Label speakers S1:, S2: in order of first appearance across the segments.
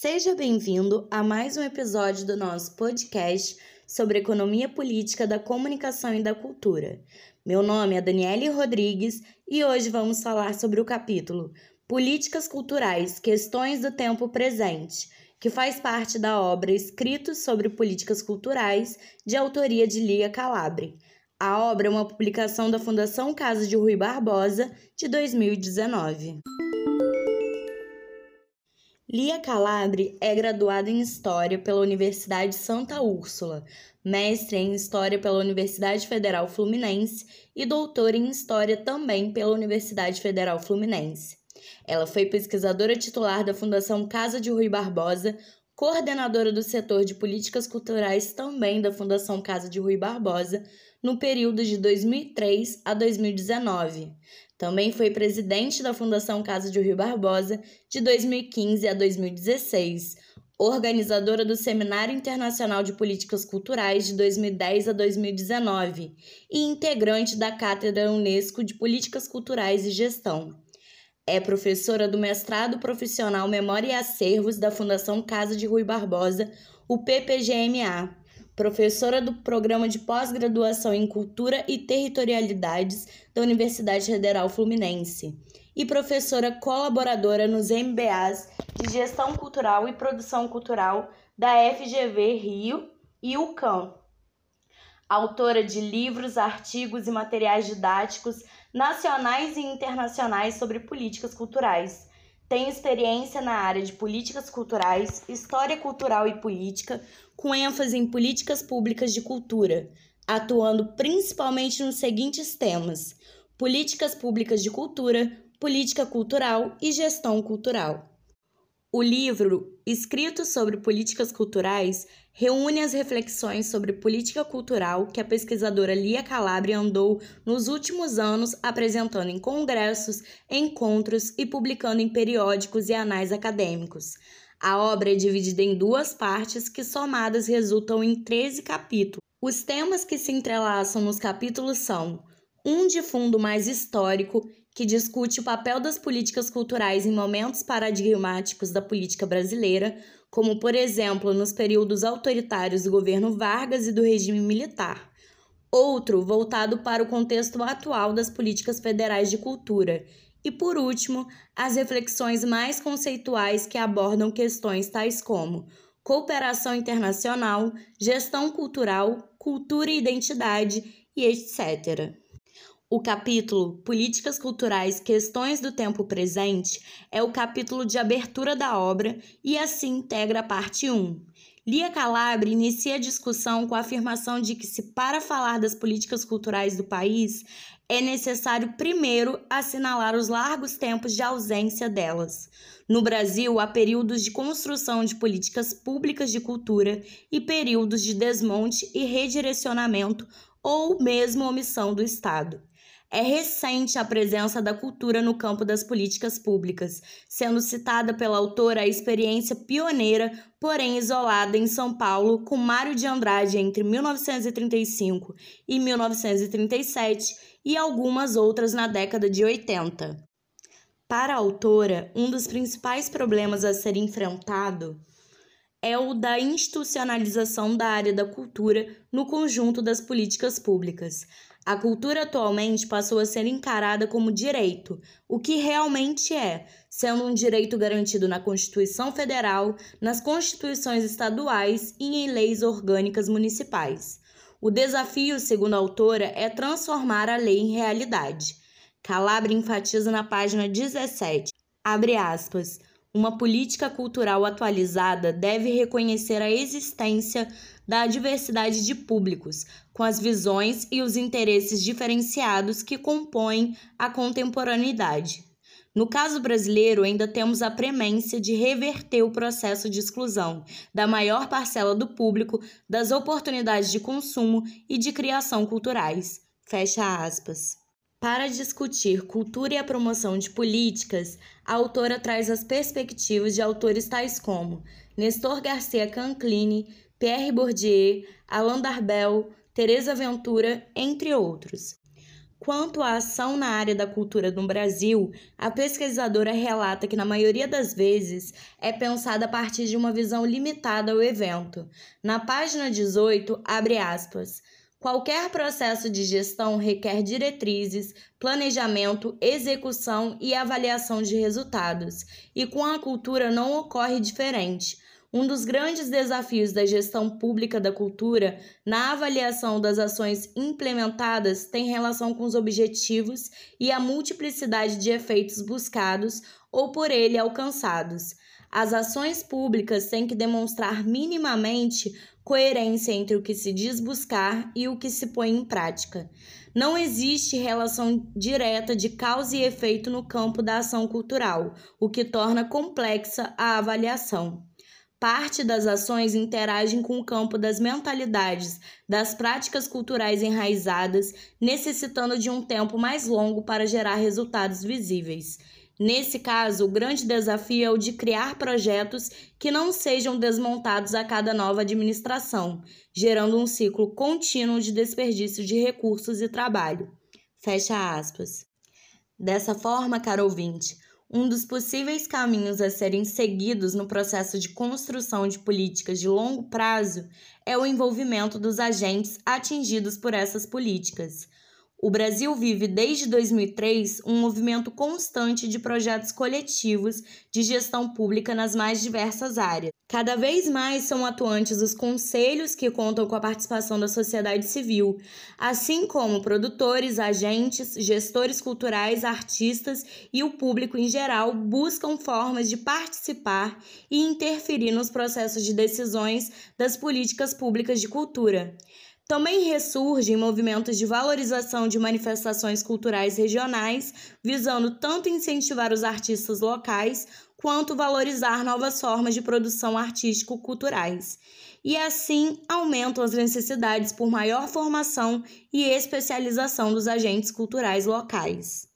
S1: Seja bem-vindo a mais um episódio do nosso podcast sobre economia política da comunicação e da cultura. Meu nome é Daniele Rodrigues e hoje vamos falar sobre o capítulo Políticas Culturais Questões do Tempo Presente, que faz parte da obra Escritos sobre Políticas Culturais, de autoria de Lia Calabre. A obra é uma publicação da Fundação Casa de Rui Barbosa, de 2019. Lia Calabre é graduada em História pela Universidade Santa Úrsula, mestre em História pela Universidade Federal Fluminense e doutora em História também pela Universidade Federal Fluminense. Ela foi pesquisadora titular da Fundação Casa de Rui Barbosa, coordenadora do setor de políticas culturais também da Fundação Casa de Rui Barbosa, no período de 2003 a 2019. Também foi presidente da Fundação Casa de Rui Barbosa de 2015 a 2016, organizadora do Seminário Internacional de Políticas Culturais de 2010 a 2019 e integrante da Cátedra Unesco de Políticas Culturais e Gestão. É professora do mestrado profissional Memória e Acervos da Fundação Casa de Rui Barbosa, o PPGMA, professora do Programa de Pós-Graduação em Cultura e Territorialidades da Universidade Federal Fluminense e professora colaboradora nos MBAs de Gestão Cultural e Produção Cultural da FGV Rio e UCAM. Autora de livros, artigos e materiais didáticos nacionais e internacionais sobre políticas culturais tem experiência na área de políticas culturais, história cultural e política, com ênfase em políticas públicas de cultura, atuando principalmente nos seguintes temas: políticas públicas de cultura, política cultural e gestão cultural. O livro, escrito sobre políticas culturais, reúne as reflexões sobre política cultural que a pesquisadora Lia Calabria andou nos últimos anos apresentando em congressos, encontros e publicando em periódicos e anais acadêmicos. A obra é dividida em duas partes que somadas resultam em 13 capítulos. Os temas que se entrelaçam nos capítulos são um de fundo mais histórico que discute o papel das políticas culturais em momentos paradigmáticos da política brasileira, como, por exemplo, nos períodos autoritários do governo Vargas e do regime militar. Outro voltado para o contexto atual das políticas federais de cultura. E, por último, as reflexões mais conceituais que abordam questões tais como cooperação internacional, gestão cultural, cultura e identidade e etc. O capítulo Políticas Culturais Questões do Tempo Presente é o capítulo de abertura da obra e assim integra a parte 1. Lia Calabre inicia a discussão com a afirmação de que, se para falar das políticas culturais do país, é necessário primeiro assinalar os largos tempos de ausência delas. No Brasil, há períodos de construção de políticas públicas de cultura e períodos de desmonte e redirecionamento ou mesmo omissão do Estado. É recente a presença da cultura no campo das políticas públicas, sendo citada pela autora a experiência pioneira, porém isolada em São Paulo, com Mário de Andrade entre 1935 e 1937 e algumas outras na década de 80. Para a autora, um dos principais problemas a ser enfrentado é o da institucionalização da área da cultura no conjunto das políticas públicas. A cultura atualmente passou a ser encarada como direito, o que realmente é, sendo um direito garantido na Constituição Federal, nas constituições estaduais e em leis orgânicas municipais. O desafio, segundo a autora, é transformar a lei em realidade. Calabria enfatiza na página 17, abre aspas, uma política cultural atualizada deve reconhecer a existência da diversidade de públicos, com as visões e os interesses diferenciados que compõem a contemporaneidade. No caso brasileiro, ainda temos a premência de reverter o processo de exclusão da maior parcela do público das oportunidades de consumo e de criação culturais. Fecha aspas. Para discutir cultura e a promoção de políticas, a autora traz as perspectivas de autores tais como Nestor Garcia Canclini, Pierre Bourdieu, Alain Darbel, Teresa Ventura, entre outros. Quanto à ação na área da cultura no Brasil, a pesquisadora relata que, na maioria das vezes, é pensada a partir de uma visão limitada ao evento. Na página 18, abre aspas. Qualquer processo de gestão requer diretrizes, planejamento, execução e avaliação de resultados, e com a cultura não ocorre diferente. Um dos grandes desafios da gestão pública da cultura na avaliação das ações implementadas tem relação com os objetivos e a multiplicidade de efeitos buscados ou por ele alcançados. As ações públicas têm que demonstrar minimamente coerência entre o que se diz buscar e o que se põe em prática. Não existe relação direta de causa e efeito no campo da ação cultural, o que torna complexa a avaliação. Parte das ações interagem com o campo das mentalidades, das práticas culturais enraizadas, necessitando de um tempo mais longo para gerar resultados visíveis. Nesse caso, o grande desafio é o de criar projetos que não sejam desmontados a cada nova administração, gerando um ciclo contínuo de desperdício de recursos e trabalho. Fecha aspas. Dessa forma, caro ouvinte, um dos possíveis caminhos a serem seguidos no processo de construção de políticas de longo prazo é o envolvimento dos agentes atingidos por essas políticas. O Brasil vive desde 2003 um movimento constante de projetos coletivos de gestão pública nas mais diversas áreas. Cada vez mais são atuantes os conselhos que contam com a participação da sociedade civil, assim como produtores, agentes, gestores culturais, artistas e o público em geral buscam formas de participar e interferir nos processos de decisões das políticas públicas de cultura. Também ressurgem movimentos de valorização de manifestações culturais regionais, visando tanto incentivar os artistas locais quanto valorizar novas formas de produção artístico-culturais. E assim aumentam as necessidades por maior formação e especialização dos agentes culturais locais.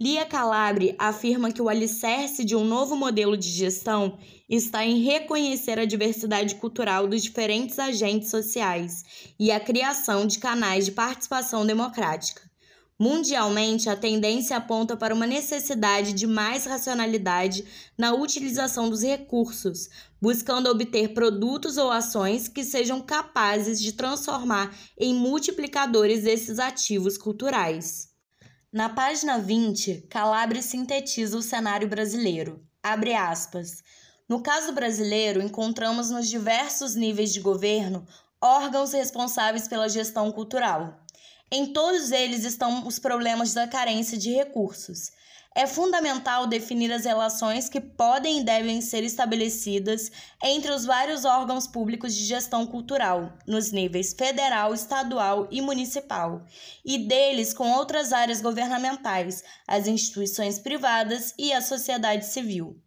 S1: Lia Calabre afirma que o alicerce de um novo modelo de gestão está em reconhecer a diversidade cultural dos diferentes agentes sociais e a criação de canais de participação democrática. Mundialmente, a tendência aponta para uma necessidade de mais racionalidade na utilização dos recursos, buscando obter produtos ou ações que sejam capazes de transformar em multiplicadores esses ativos culturais. Na página 20, Calabre sintetiza o cenário brasileiro. Abre aspas. No caso brasileiro, encontramos nos diversos níveis de governo órgãos responsáveis pela gestão cultural. Em todos eles estão os problemas da carência de recursos. É fundamental definir as relações que podem e devem ser estabelecidas entre os vários órgãos públicos de gestão cultural, nos níveis federal, estadual e municipal, e deles com outras áreas governamentais, as instituições privadas e a sociedade civil.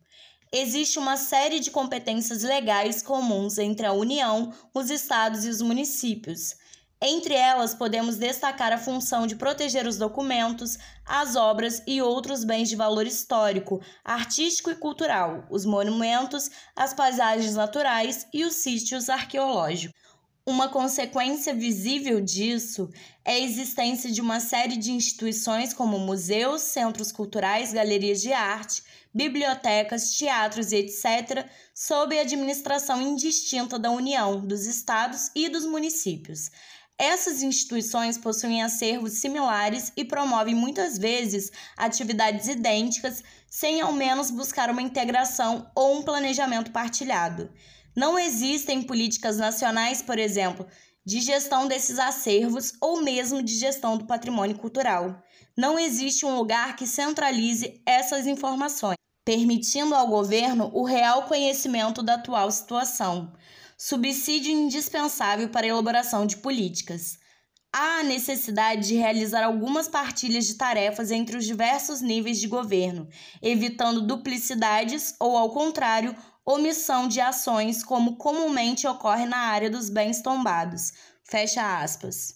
S1: Existe uma série de competências legais comuns entre a União, os estados e os municípios, entre elas, podemos destacar a função de proteger os documentos, as obras e outros bens de valor histórico, artístico e cultural, os monumentos, as paisagens naturais e os sítios arqueológicos. Uma consequência visível disso é a existência de uma série de instituições como museus, centros culturais, galerias de arte, bibliotecas, teatros e etc., sob a administração indistinta da União, dos estados e dos municípios. Essas instituições possuem acervos similares e promovem muitas vezes atividades idênticas, sem ao menos buscar uma integração ou um planejamento partilhado. Não existem políticas nacionais, por exemplo, de gestão desses acervos ou mesmo de gestão do patrimônio cultural. Não existe um lugar que centralize essas informações, permitindo ao governo o real conhecimento da atual situação subsídio indispensável para a elaboração de políticas. Há a necessidade de realizar algumas partilhas de tarefas entre os diversos níveis de governo, evitando duplicidades ou, ao contrário, omissão de ações, como comumente ocorre na área dos bens tombados. Fecha aspas.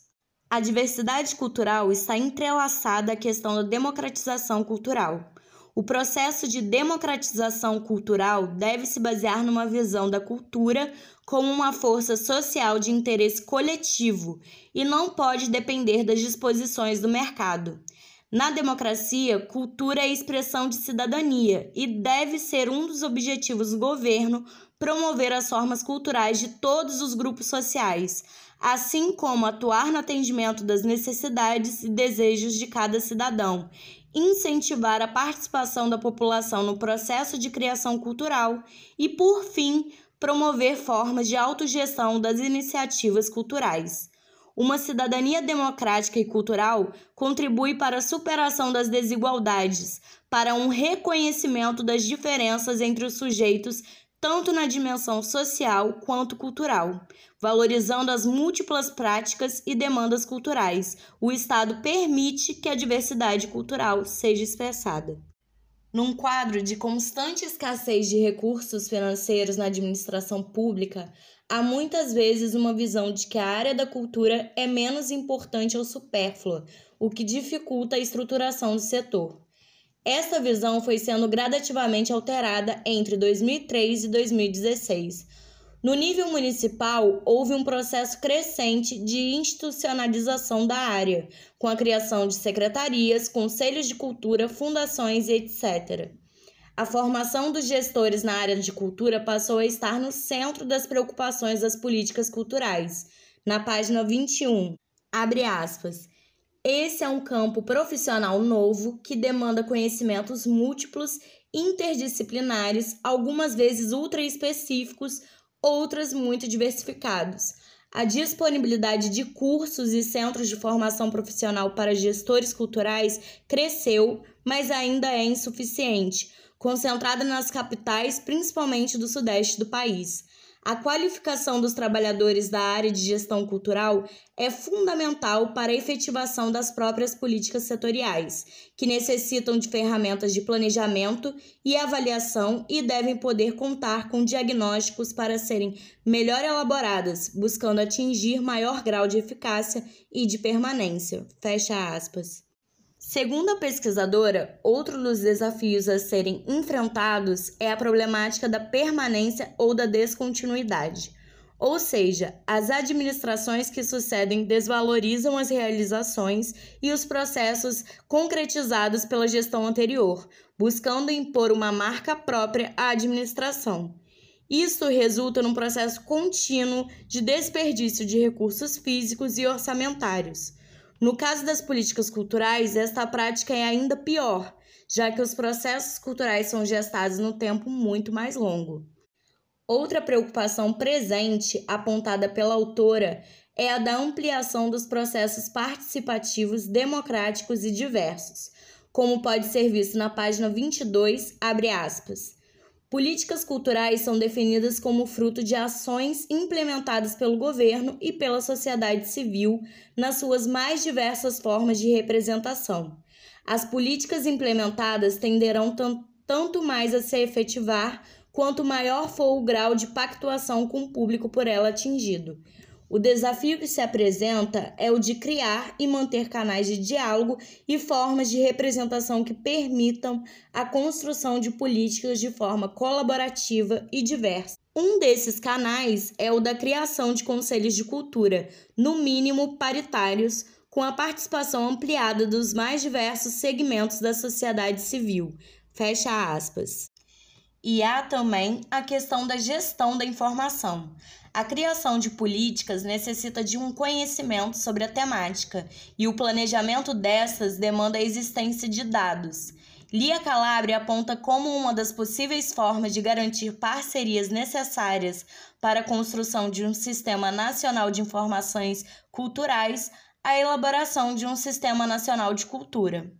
S1: A diversidade cultural está entrelaçada à questão da democratização cultural. O processo de democratização cultural deve se basear numa visão da cultura como uma força social de interesse coletivo e não pode depender das disposições do mercado. Na democracia, cultura é expressão de cidadania e deve ser um dos objetivos do governo promover as formas culturais de todos os grupos sociais, assim como atuar no atendimento das necessidades e desejos de cada cidadão incentivar a participação da população no processo de criação cultural e, por fim, promover formas de autogestão das iniciativas culturais. Uma cidadania democrática e cultural contribui para a superação das desigualdades, para um reconhecimento das diferenças entre os sujeitos tanto na dimensão social quanto cultural. Valorizando as múltiplas práticas e demandas culturais, o Estado permite que a diversidade cultural seja expressada. Num quadro de constante escassez de recursos financeiros na administração pública, há muitas vezes uma visão de que a área da cultura é menos importante ou supérflua, o que dificulta a estruturação do setor. Essa visão foi sendo gradativamente alterada entre 2003 e 2016. No nível municipal, houve um processo crescente de institucionalização da área, com a criação de secretarias, conselhos de cultura, fundações e etc. A formação dos gestores na área de cultura passou a estar no centro das preocupações das políticas culturais. Na página 21, abre aspas. Esse é um campo profissional novo que demanda conhecimentos múltiplos, interdisciplinares, algumas vezes ultra específicos, outras muito diversificados. A disponibilidade de cursos e centros de formação profissional para gestores culturais cresceu, mas ainda é insuficiente, concentrada nas capitais, principalmente do sudeste do país. A qualificação dos trabalhadores da área de gestão cultural é fundamental para a efetivação das próprias políticas setoriais, que necessitam de ferramentas de planejamento e avaliação e devem poder contar com diagnósticos para serem melhor elaboradas, buscando atingir maior grau de eficácia e de permanência. Fecha aspas. Segundo a pesquisadora, outro dos desafios a serem enfrentados é a problemática da permanência ou da descontinuidade. Ou seja, as administrações que sucedem desvalorizam as realizações e os processos concretizados pela gestão anterior, buscando impor uma marca própria à administração. Isso resulta num processo contínuo de desperdício de recursos físicos e orçamentários no caso das políticas culturais, esta prática é ainda pior, já que os processos culturais são gestados no tempo muito mais longo. Outra preocupação presente, apontada pela autora, é a da ampliação dos processos participativos democráticos e diversos, como pode ser visto na página 22, abre aspas. Políticas culturais são definidas como fruto de ações implementadas pelo governo e pela sociedade civil nas suas mais diversas formas de representação. As políticas implementadas tenderão tanto mais a se efetivar quanto maior for o grau de pactuação com o público por ela atingido. O desafio que se apresenta é o de criar e manter canais de diálogo e formas de representação que permitam a construção de políticas de forma colaborativa e diversa. Um desses canais é o da criação de conselhos de cultura, no mínimo paritários, com a participação ampliada dos mais diversos segmentos da sociedade civil. Fecha aspas. E há também a questão da gestão da informação. A criação de políticas necessita de um conhecimento sobre a temática e o planejamento dessas demanda a existência de dados. Lia Calabria aponta como uma das possíveis formas de garantir parcerias necessárias para a construção de um sistema nacional de informações culturais a elaboração de um sistema nacional de cultura.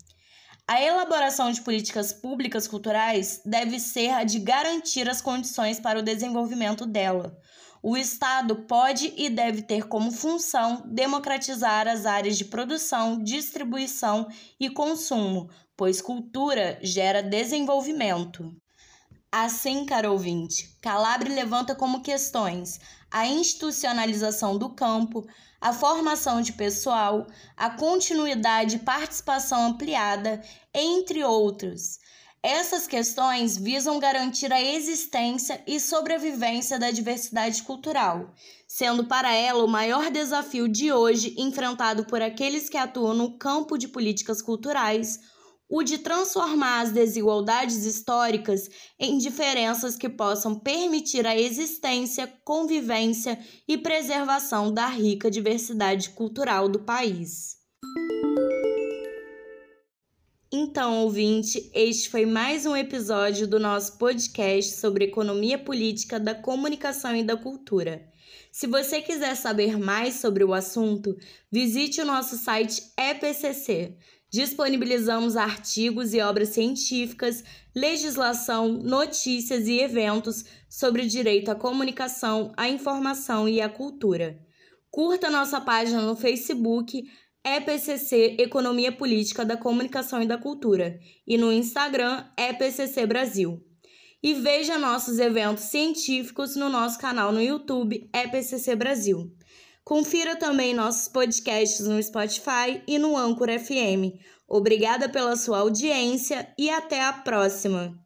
S1: A elaboração de políticas públicas culturais deve ser a de garantir as condições para o desenvolvimento dela o Estado pode e deve ter como função democratizar as áreas de produção, distribuição e consumo, pois cultura gera desenvolvimento. Assim, caro ouvinte, Calabre levanta como questões a institucionalização do campo, a formação de pessoal, a continuidade e participação ampliada, entre outros. Essas questões visam garantir a existência e sobrevivência da diversidade cultural, sendo para ela o maior desafio de hoje enfrentado por aqueles que atuam no campo de políticas culturais, o de transformar as desigualdades históricas em diferenças que possam permitir a existência, convivência e preservação da rica diversidade cultural do país. Então, ouvinte, este foi mais um episódio do nosso podcast sobre economia política da comunicação e da cultura. Se você quiser saber mais sobre o assunto, visite o nosso site EPCC. Disponibilizamos artigos e obras científicas, legislação, notícias e eventos sobre direito à comunicação, à informação e à cultura. Curta nossa página no Facebook EPCC Economia Política da Comunicação e da Cultura e no Instagram EPCC Brasil. E veja nossos eventos científicos no nosso canal no YouTube EPCC Brasil. Confira também nossos podcasts no Spotify e no Anchor FM. Obrigada pela sua audiência e até a próxima!